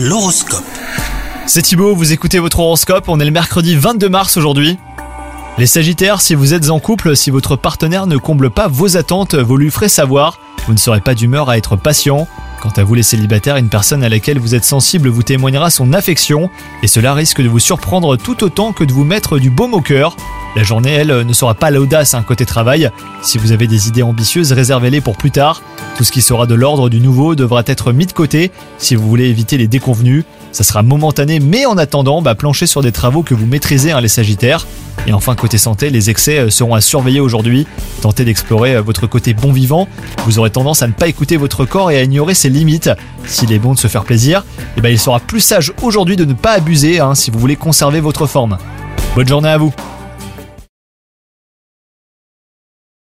L'horoscope. C'est Thibaut, vous écoutez votre horoscope, on est le mercredi 22 mars aujourd'hui. Les Sagittaires, si vous êtes en couple, si votre partenaire ne comble pas vos attentes, vous lui ferez savoir, vous ne serez pas d'humeur à être patient. Quant à vous les célibataires, une personne à laquelle vous êtes sensible vous témoignera son affection, et cela risque de vous surprendre tout autant que de vous mettre du baume au cœur. La journée, elle, ne sera pas l'audace un côté travail. Si vous avez des idées ambitieuses, réservez-les pour plus tard. Tout ce qui sera de l'ordre du nouveau devra être mis de côté si vous voulez éviter les déconvenus. Ça sera momentané, mais en attendant, bah, planchez sur des travaux que vous maîtrisez, hein, les Sagittaires. Et enfin, côté santé, les excès euh, seront à surveiller aujourd'hui. Tentez d'explorer euh, votre côté bon vivant. Vous aurez tendance à ne pas écouter votre corps et à ignorer ses limites. S'il est bon de se faire plaisir, eh ben, il sera plus sage aujourd'hui de ne pas abuser hein, si vous voulez conserver votre forme. Bonne journée à vous